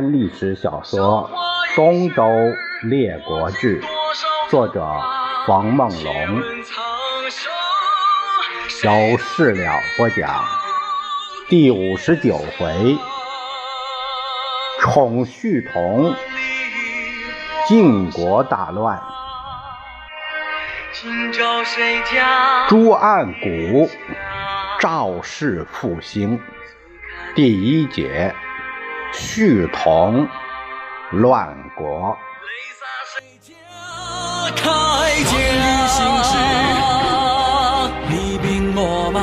历史小说《东周列国志》，作者冯梦龙，由事了播讲，第五十九回，宠婿同，晋国大乱，朱案谷，赵氏复兴，第一节。续同乱国。开剑旅行时，你兵秣马，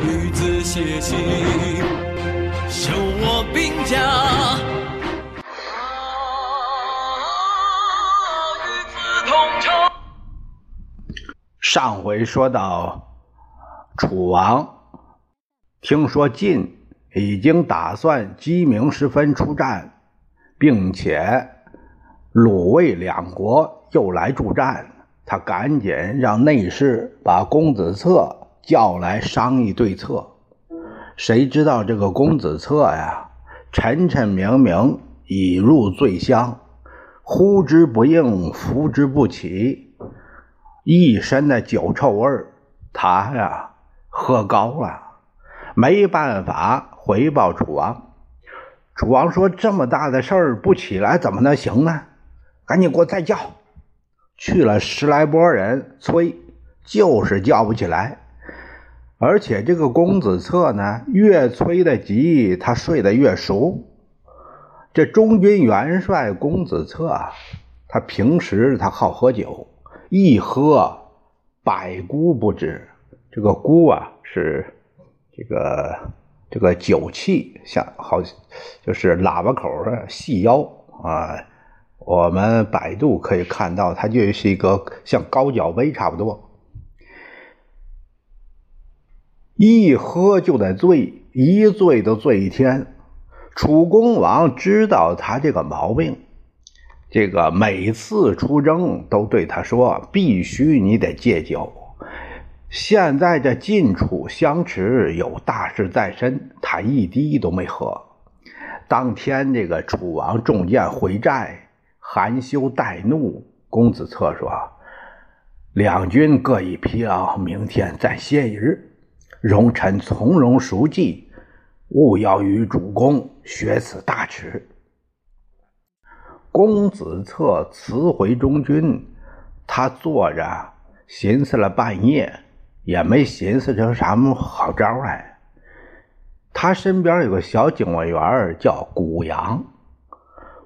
女子写信，修我兵甲。上回说到，楚王听说晋。已经打算鸡鸣时分出战，并且鲁卫两国又来助战，他赶紧让内侍把公子策叫来商议对策。谁知道这个公子策呀，沉沉明明已入醉乡，呼之不应，扶之不起，一身的酒臭味他呀，喝高了，没办法。回报楚王，楚王说：“这么大的事儿不起来怎么能行呢？赶紧给我再叫。”去了十来拨人催，就是叫不起来。而且这个公子策呢，越催得急，他睡得越熟。这中军元帅公子策，他平时他好喝酒，一喝百孤不止。这个孤啊，是这个。这个酒器像好，就是喇叭口的细腰啊。我们百度可以看到，它就是一个像高脚杯差不多。一喝就得醉，一醉都醉一天。楚公王知道他这个毛病，这个每次出征都对他说：“必须你得戒酒。”现在这晋楚相持，有大事在身，他一滴都没喝。当天这个楚王中箭回寨，含羞带怒。公子策说：“两军各一疲劳，明天再歇一日，容臣从容熟记，勿要与主公学此大耻。”公子策辞回中军，他坐着寻思了半夜。也没寻思成什么好招来。他身边有个小警卫员叫谷阳，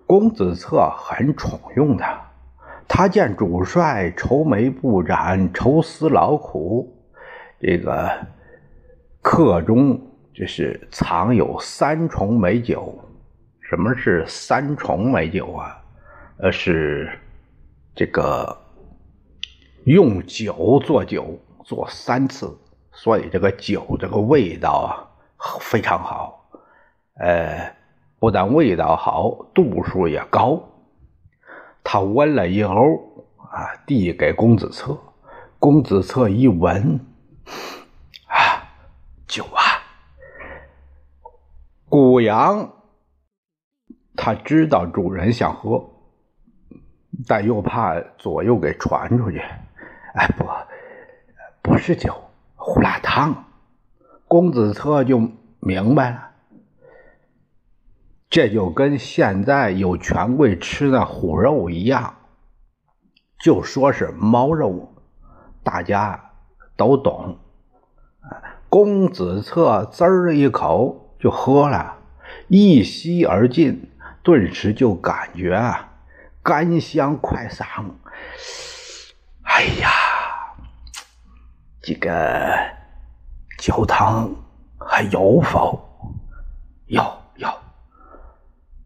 公子策很宠用他。他见主帅愁眉不展，愁思劳苦，这个客中就是藏有三重美酒。什么是三重美酒啊？呃，是这个用酒做酒。做三次，所以这个酒这个味道啊非常好，呃，不但味道好，度数也高。他闻了一口啊，递给公子策。公子策一闻，啊，酒啊！谷阳他知道主人想喝，但又怕左右给传出去。哎，不。不是酒，胡辣汤。公子策就明白了，这就跟现在有权贵吃那虎肉一样，就说是猫肉，大家都懂。公子策滋儿一口就喝了，一吸而尽，顿时就感觉啊，甘香快嗓。哎呀！这个酒汤还有否？有有。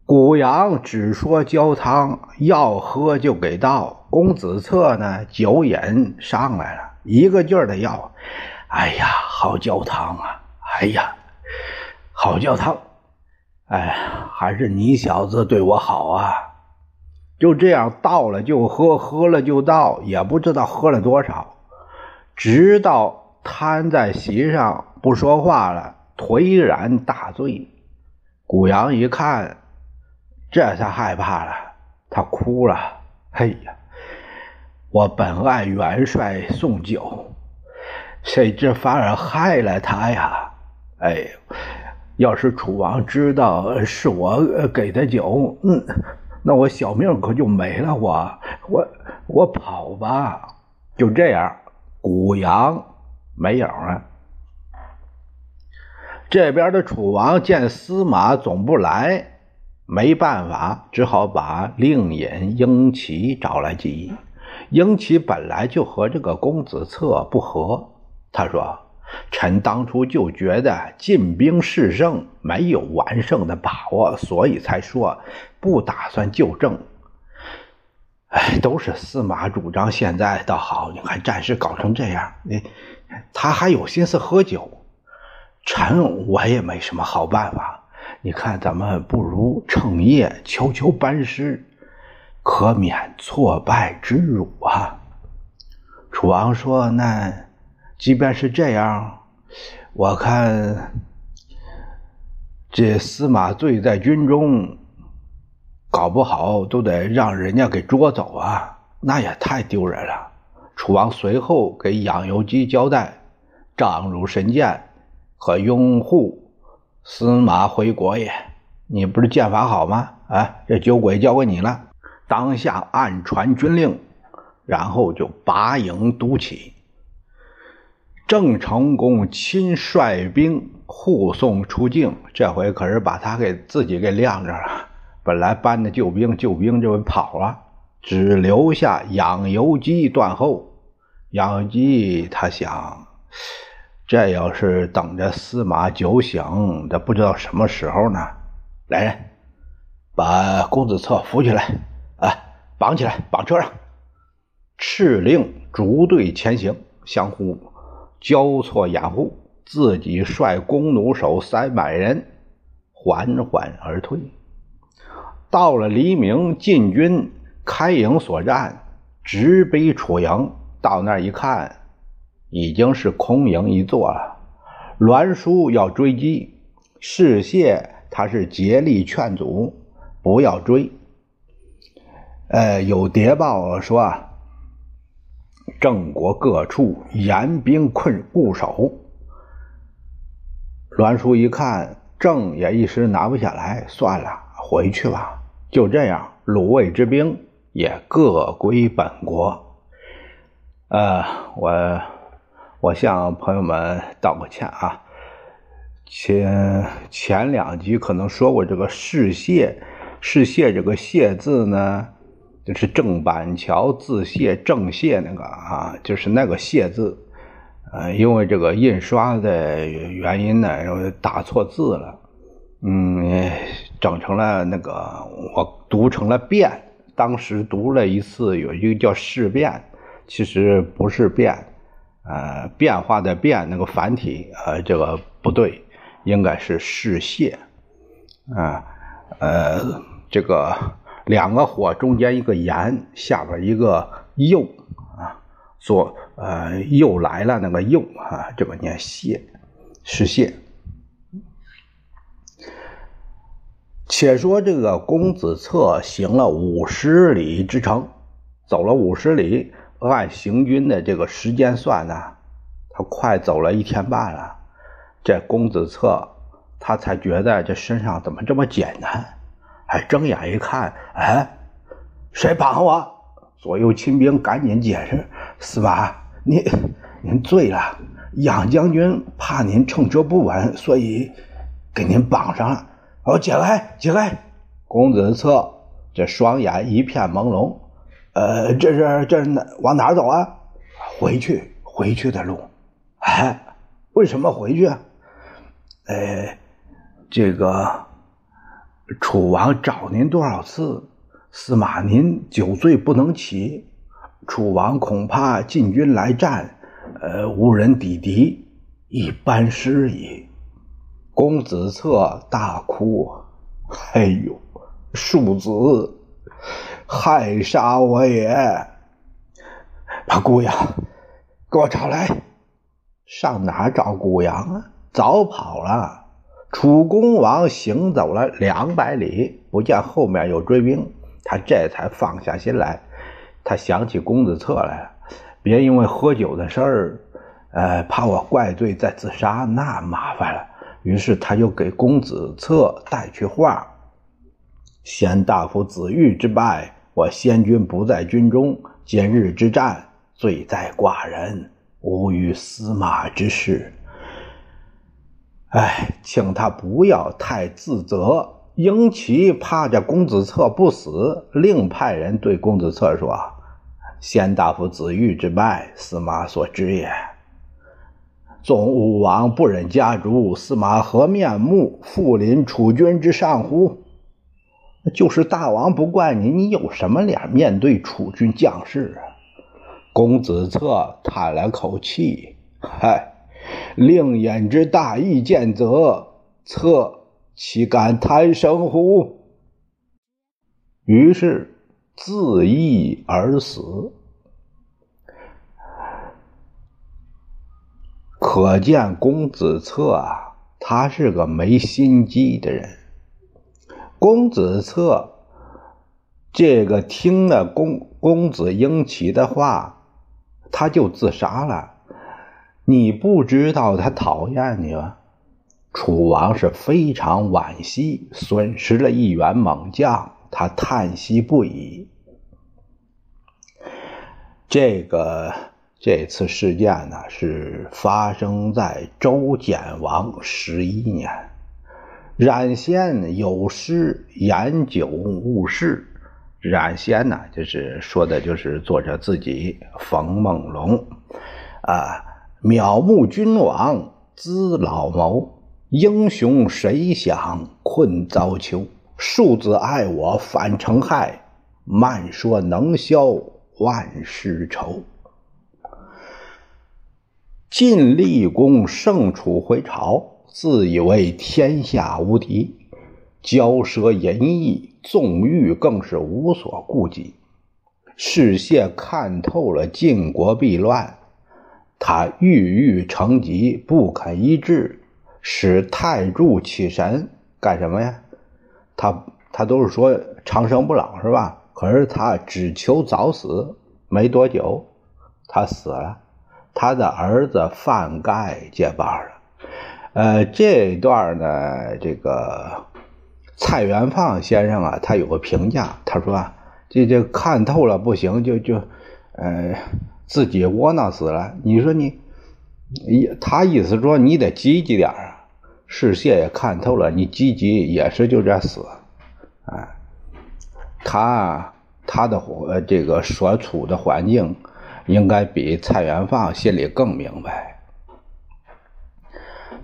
谷阳只说焦汤，要喝就给倒。公子策呢，酒瘾上来了，一个劲儿的要。哎呀，好焦汤啊！哎呀，好焦汤！哎，还是你小子对我好啊！就这样倒了就喝，喝了就倒，也不知道喝了多少。直到瘫在席上不说话了，颓然大醉。古阳一看，这才害怕了，他哭了。哎呀，我本爱元帅送酒，谁知反而害了他呀！哎，要是楚王知道是我给的酒，嗯，那我小命可就没了。我我我跑吧！就这样，古阳没影了。这边的楚王见司马总不来，没办法，只好把令尹英奇找来记忆。英奇本来就和这个公子策不和，他说：“臣当初就觉得进兵事胜没有完胜的把握，所以才说不打算就政。哎，都是司马主张，现在倒好，你看战事搞成这样，你他还有心思喝酒。”臣我也没什么好办法，你看咱们不如趁夜悄悄班师，可免挫败之辱啊。楚王说：“那即便是这样，我看这司马醉在军中，搞不好都得让人家给捉走啊，那也太丢人了。”楚王随后给养由基交代：“仗如神剑。”和拥护司马回国也，你不是剑法好吗？啊，这酒鬼交给你了。当下暗传军令，然后就拔营督起。郑成功亲率兵护送出境，这回可是把他给自己给晾着了。本来搬的救兵，救兵这回跑了，只留下养由基断后。养由基他想。这要是等着司马酒醒，这不知道什么时候呢。来人，把公子策扶起来，啊，绑起来，绑车上。敕令逐队前行，相互交错掩护，自己率弓弩手三百人缓缓而退。到了黎明，晋军开营所战，直逼楚营。到那儿一看。已经是空营一座了。栾书要追击，士燮他是竭力劝阻，不要追。呃，有谍报说，郑国各处严兵困固守。栾书一看，郑也一时拿不下来，算了，回去吧。就这样，鲁卫之兵也各归本国。呃，我。我向朋友们道个歉啊，前前两集可能说过这个“世谢”，“世谢”这个“谢”字呢，就是郑板桥字谢，郑谢那个啊，就是那个“谢”字，呃，因为这个印刷的原因呢，然后打错字了，嗯，整成了那个我读成了“变”，当时读了一次，有一个叫“事变”，其实不是“变”。呃，变化的变那个繁体，呃，这个不对，应该是事谢，啊，呃，这个两个火中间一个言，下边一个又，啊，做呃又来了那个又啊，这个念谢，事谢。且说这个公子策行了五十里之程，走了五十里。按行军的这个时间算呢，他快走了一天半了。这公子策他才觉得这身上怎么这么简单？哎，睁眼一看，哎，谁绑我？左右亲兵赶紧解释：“司马，您您醉了，杨将军怕您乘车不稳，所以给您绑上了。”哦，解开，解开！公子策这双眼一片朦胧。呃，这是这是哪往哪走啊？回去回去的路。哎，为什么回去？呃，这个楚王找您多少次？司马您酒醉不能起，楚王恐怕进军来战，呃，无人抵敌，一班师矣。公子策大哭，哎呦，庶子。害杀我也！把姑阳给我找来。上哪找姑阳啊？早跑了。楚公王行走了两百里，不见后面有追兵，他这才放下心来。他想起公子策来了，别因为喝酒的事儿，呃，怕我怪罪再自杀，那麻烦了。于是他就给公子策带去话：“先大夫子玉之败，我先君不在军中，今日之战，罪在寡人，无与司马之事。哎，请他不要太自责。英奇怕这公子策不死，另派人对公子策说：‘先大夫子玉之败，司马所知也。’”纵武王不忍家主，司马何面目复临楚军之上乎？就是大王不怪你，你有什么脸面对楚军将士啊？公子策叹了口气：“嗨，令尹之大义见则，策岂敢贪生乎？”于是自缢而死。可见公子策啊，他是个没心机的人。公子策这个听了公公子婴齐的话，他就自杀了。你不知道他讨厌你吗？楚王是非常惋惜，损失了一员猛将，他叹息不已。这个。这次事件呢，是发生在周简王十一年。冉先有诗言酒误事。冉先呢，就是说的就是作者自己冯梦龙啊。渺目君王资老谋，英雄谁想困遭囚？庶子爱我反成害，慢说能消万世愁。晋厉公胜楚回朝，自以为天下无敌，骄奢淫逸，纵欲更是无所顾忌。士燮看透了晋国必乱，他郁郁成疾，不肯医治，使太柱起神干什么呀？他他都是说长生不老是吧？可是他只求早死，没多久他死了。他的儿子范盖接班了，呃，这段呢，这个蔡元放先生啊，他有个评价，他说啊这这看透了不行，就就，呃，自己窝囊死了。你说你，他意思说你得积极点啊。世界也看透了，你积极也是就这死，啊，他他的呃这个所处的环境。应该比蔡元放心里更明白。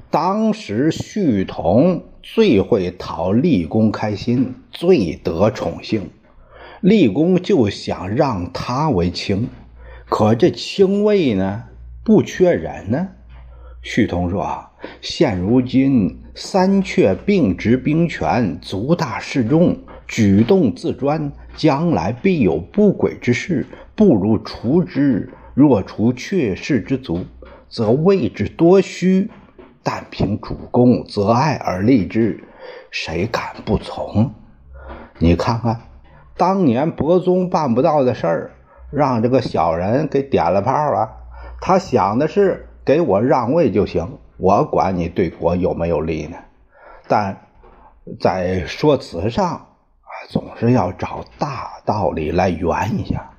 当时旭同最会讨立功开心，最得宠幸，立功就想让他为卿。可这卿位呢，不缺人呢。旭同说：“现如今三阙并执兵权，足大势众，举动自专，将来必有不轨之事。”不如除之。若除阙氏之族，则位之多虚；但凭主公择爱而立之，谁敢不从？你看看，当年伯宗办不到的事儿，让这个小人给点了炮了。他想的是给我让位就行，我管你对国有没有利呢？但在说辞上，总是要找大道理来圆一下。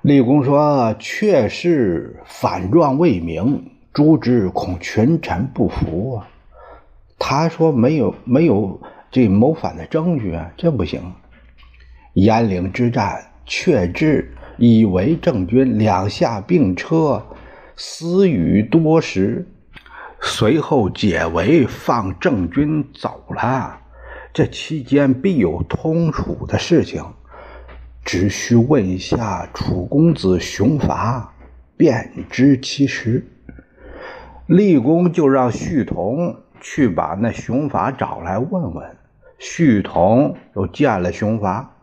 立功说：“确是反状未明，诛之恐群臣不服啊。”他说：“没有没有这谋反的证据啊，这不行。”鄢陵之战，确至以为郑军两下并车，私语多时，随后解围，放郑军走了。这期间必有通楚的事情。只需问一下楚公子熊伐，便知其实。立功就让旭同去把那熊伐找来问问。旭同又见了熊伐，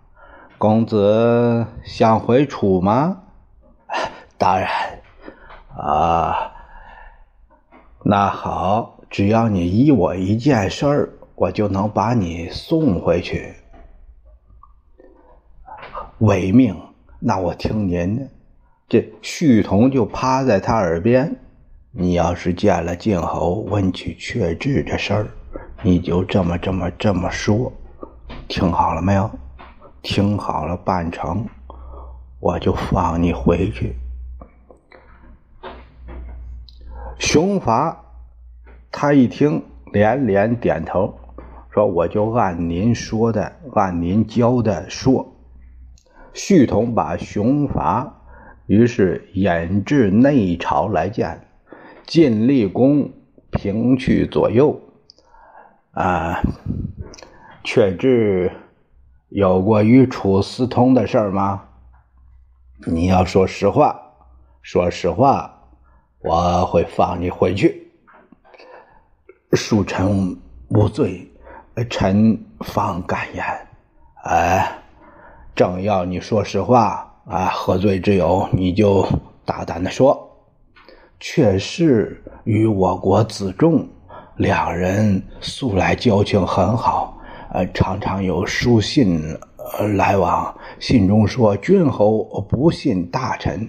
公子想回楚吗？当然。啊，那好，只要你依我一件事儿，我就能把你送回去。违命，那我听您的。这旭同就趴在他耳边：“你要是见了晋侯，问起确志这事儿，你就这么这么这么说。听好了没有？听好了，办成，我就放你回去。”熊伐，他一听，连连点头，说：“我就按您说的，按您教的说。”旭同把熊伐。于是引至内朝来见，晋厉公平去左右。啊，却知有过与楚私通的事吗？你要说实话，说实话，我会放你回去。恕臣无罪，臣方敢言。哎，正要你说实话。啊，何罪之有？你就大胆的说。却是与我国子仲两人素来交情很好，呃，常常有书信来往。信中说，君侯不信大臣，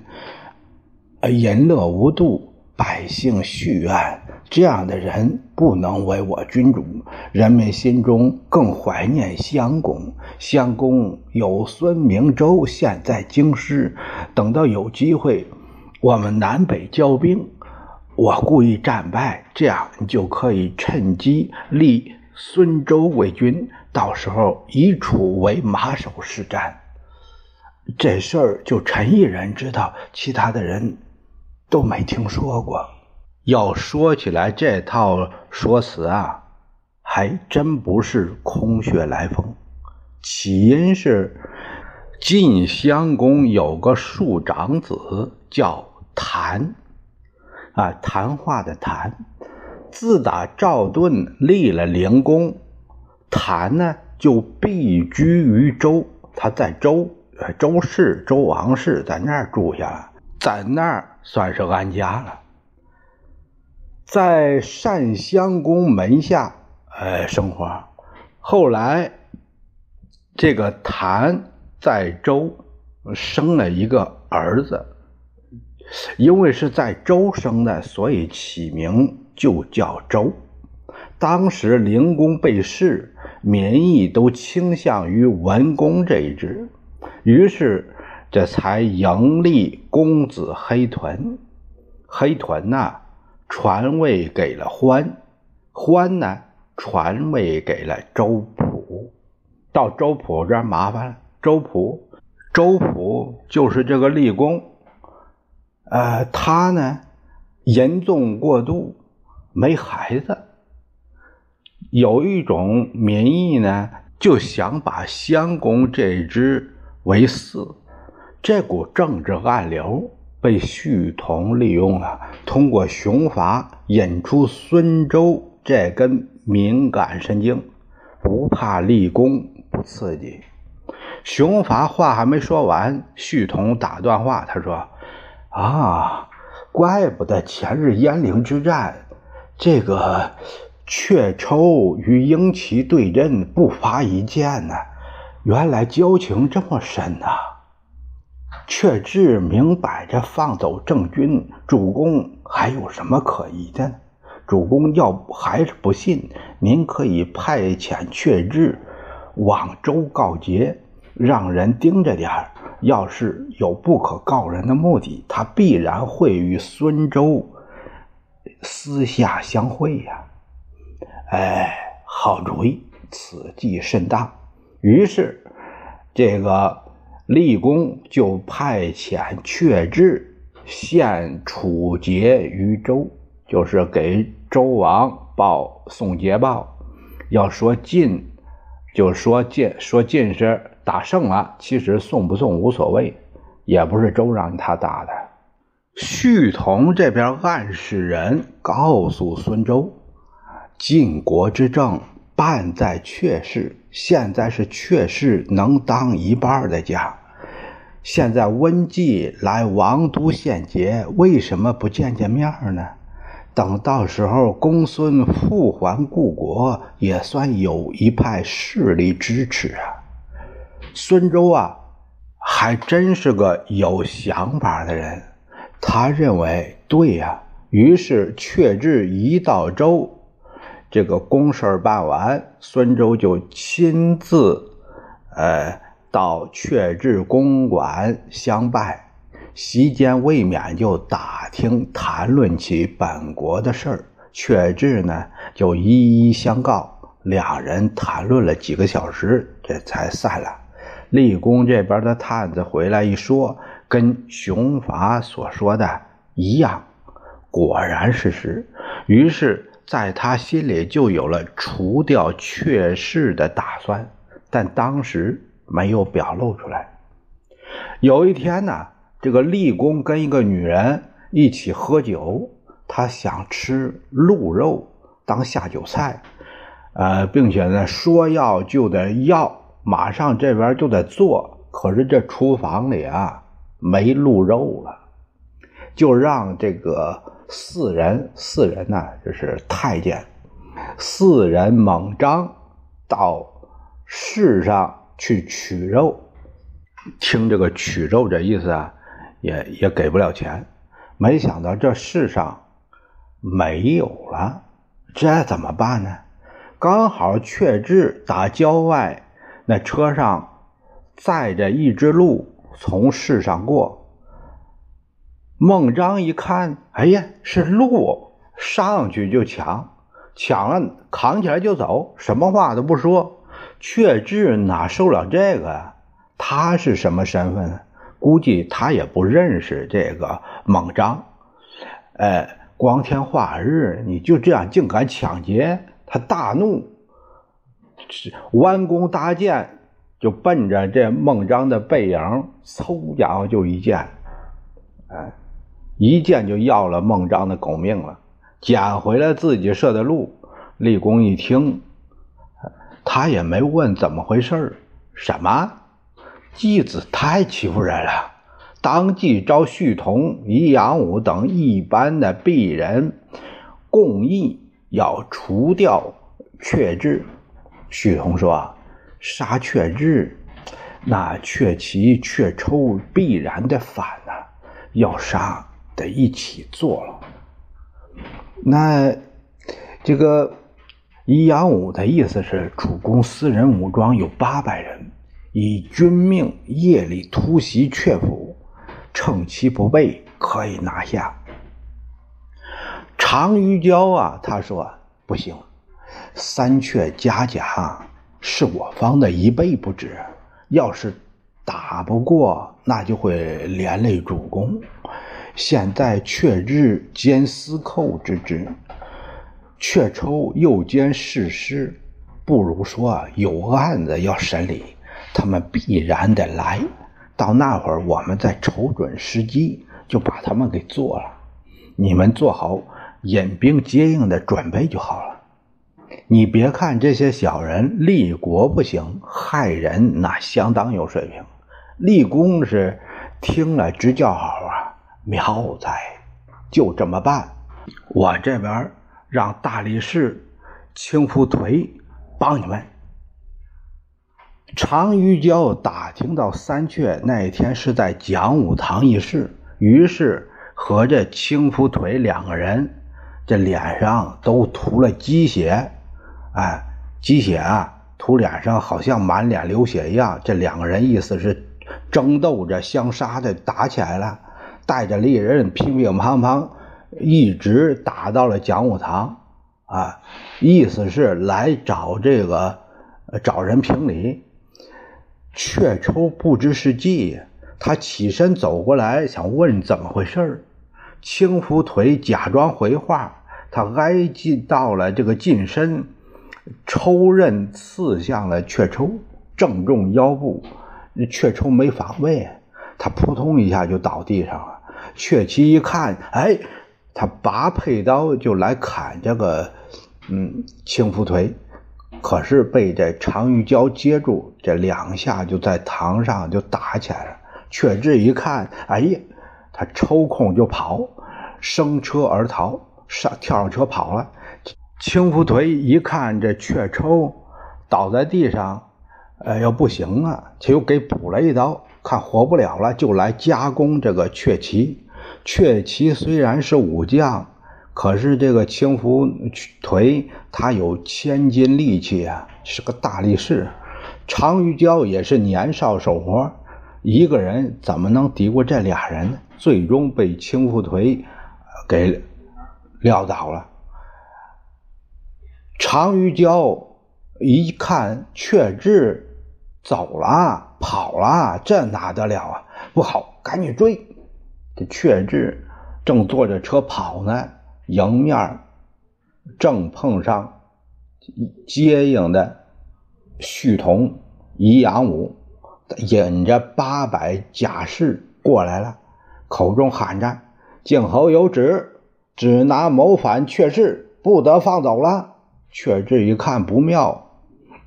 呃，淫乐无度，百姓蓄怨。这样的人不能为我君主，人们心中更怀念襄公。襄公有孙明周，现在京师。等到有机会，我们南北交兵，我故意战败，这样你就可以趁机立孙周为君。到时候以楚为马首是瞻。这事儿就陈一人知道，其他的人都没听说过。要说起来，这套说辞啊，还真不是空穴来风。起因是晋襄公有个庶长子叫谭，啊，谈话的谈。自打赵盾立了灵公，谭呢就避居于周。他在周，周氏、周王室在那儿住下了，在那儿算是安家了。在单襄公门下，呃，生活。后来，这个谭在周生了一个儿子，因为是在周生的，所以起名就叫周。当时灵公被弑，民意都倾向于文公这一支，于是这才迎立公子黑豚。黑豚呐。传位给了欢，欢呢传位给了周普，到周普这儿麻烦了。周普，周普就是这个立功，呃，他呢严重过度，没孩子。有一种民意呢，就想把襄公这支为嗣，这股政治暗流。被旭同利用了，通过雄伐引出孙周这根敏感神经，不怕立功不刺激。雄伐话还没说完，旭同打断话，他说：“啊，怪不得前日鄢陵之战，这个阙抽与英奇对阵不发一箭呢，原来交情这么深呐。”却知明摆着放走郑军，主公还有什么可疑的呢？主公要还是不信，您可以派遣阙志往周告捷，让人盯着点儿要是有不可告人的目的，他必然会与孙周私下相会呀。哎，好主意，此计甚当。于是，这个。立功就派遣阙志献楚节于周，就是给周王报送捷报。要说晋，就说晋，说晋是打胜了，其实送不送无所谓，也不是周让他打的。胥同这边暗示人告诉孙周，晋国之政办在阙氏，现在是阙氏能当一半的家。现在温季来王都献捷，为什么不见见面呢？等到时候公孙复还故国，也算有一派势力支持啊。孙周啊，还真是个有想法的人。他认为对呀，于是却至一到周，这个公事办完，孙周就亲自，呃，到阙至公馆相拜。席间未免就打听谈论起本国的事儿，阙至呢就一一相告。两人谈论了几个小时，这才散了。立功这边的探子回来一说，跟熊法所说的一样，果然是实。于是，在他心里就有了除掉阙氏的打算，但当时没有表露出来。有一天呢，这个立功跟一个女人一起喝酒，他想吃鹿肉当下酒菜，呃，并且呢，说要就得要。马上这边就得做，可是这厨房里啊没鹿肉了，就让这个四人四人呢，就是太监四人猛张到市上去取肉。听这个取肉这意思啊，也也给不了钱。没想到这世上没有了，这怎么办呢？刚好阙至打郊外。那车上载着一只鹿从市上过，孟章一看，哎呀，是鹿，上去就抢，抢了扛起来就走，什么话都不说。却志哪受了这个？他是什么身份呢？估计他也不认识这个孟章。哎，光天化日，你就这样竟敢抢劫？他大怒。弯弓搭箭，就奔着这孟章的背影，嗖家伙就一箭，哎，一箭就要了孟章的狗命了，捡回了自己射的鹿。立功一听，他也没问怎么回事什么？继子太欺负人了，当即召旭同、宜阳武等一般的鄙人，共议要除掉阙志。许同说：“杀阙志，那阙齐、阙抽必然的反呐，要杀得一起做了。那这个一阳武的意思是，主公私人武装有八百人，以军命夜里突袭阙府，趁其不备，可以拿下。常于娇啊，他说不行。”三阙加甲是我方的一倍不止，要是打不过，那就会连累主公。现在阙日兼司寇之职，却抽又兼侍师，不如说有案子要审理，他们必然得来。到那会儿，我们再瞅准时机，就把他们给做了。你们做好引兵接应的准备就好了。你别看这些小人立国不行，害人那相当有水平。立功是听了直叫好啊，妙哉！就这么办。我这边让大力士青夫颓帮你们。常于娇打听到三阙那一天是在讲武堂议事，于是和这青夫颓两个人这脸上都涂了鸡血。哎，鸡血啊，涂脸上好像满脸流血一样。这两个人意思是争斗着相杀的，打起来了，带着利刃，乒乒乓乓，一直打到了讲武堂。啊，意思是来找这个找人评理。雀抽不知是计，他起身走过来，想问怎么回事青扶腿假装回话，他挨近到了这个近身。抽刃刺向了雀抽，正中腰部。雀抽没防备，他扑通一下就倒地上了。阙齐一看，哎，他拔佩刀就来砍这个，嗯，青扶腿，可是被这常玉娇接住，这两下就在堂上就打起来了。阙志一看，哎呀，他抽空就跑，升车而逃。上跳上车跑了。青福腿一看这雀抽倒在地上，呃，要不行啊，就又给补了一刀，看活不了了，就来加工这个雀旗。雀旗虽然是武将，可是这个青福腿他有千斤力气啊，是个大力士。常玉娇也是年少手活，一个人怎么能敌过这俩人呢？最终被青福腿给撂倒了。常玉娇一看雀志走了，跑了，这哪得了啊？不好，赶紧追！这雀志正坐着车跑呢，迎面正碰上接应的旭同、宜阳武，引着八百甲士过来了，口中喊着：“靖侯有旨，只拿谋反雀士，不得放走了。”雀志一看不妙，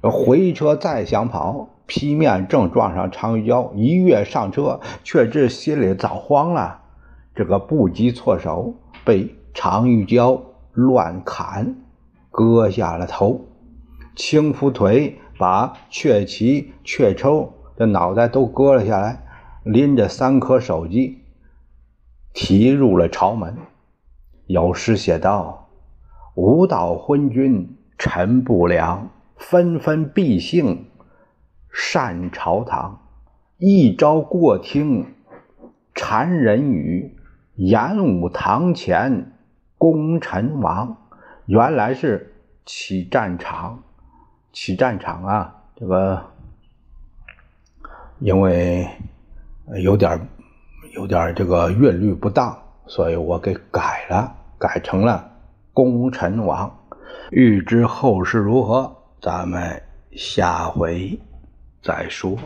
回车再想跑，劈面正撞上常玉娇，一跃上车。却志心里早慌了，这个不及措手，被常玉娇乱砍，割下了头。青福腿把雀旗、雀抽的脑袋都割了下来，拎着三颗首级，提入了朝门。有诗写道。吾道昏君臣不良，纷纷必幸善朝堂。一朝过听谗人语，演武堂前功臣王。原来是起战场，起战场啊！这个因为有点有点这个韵律不当，所以我给改了，改成了。功臣王，欲知后事如何，咱们下回再说。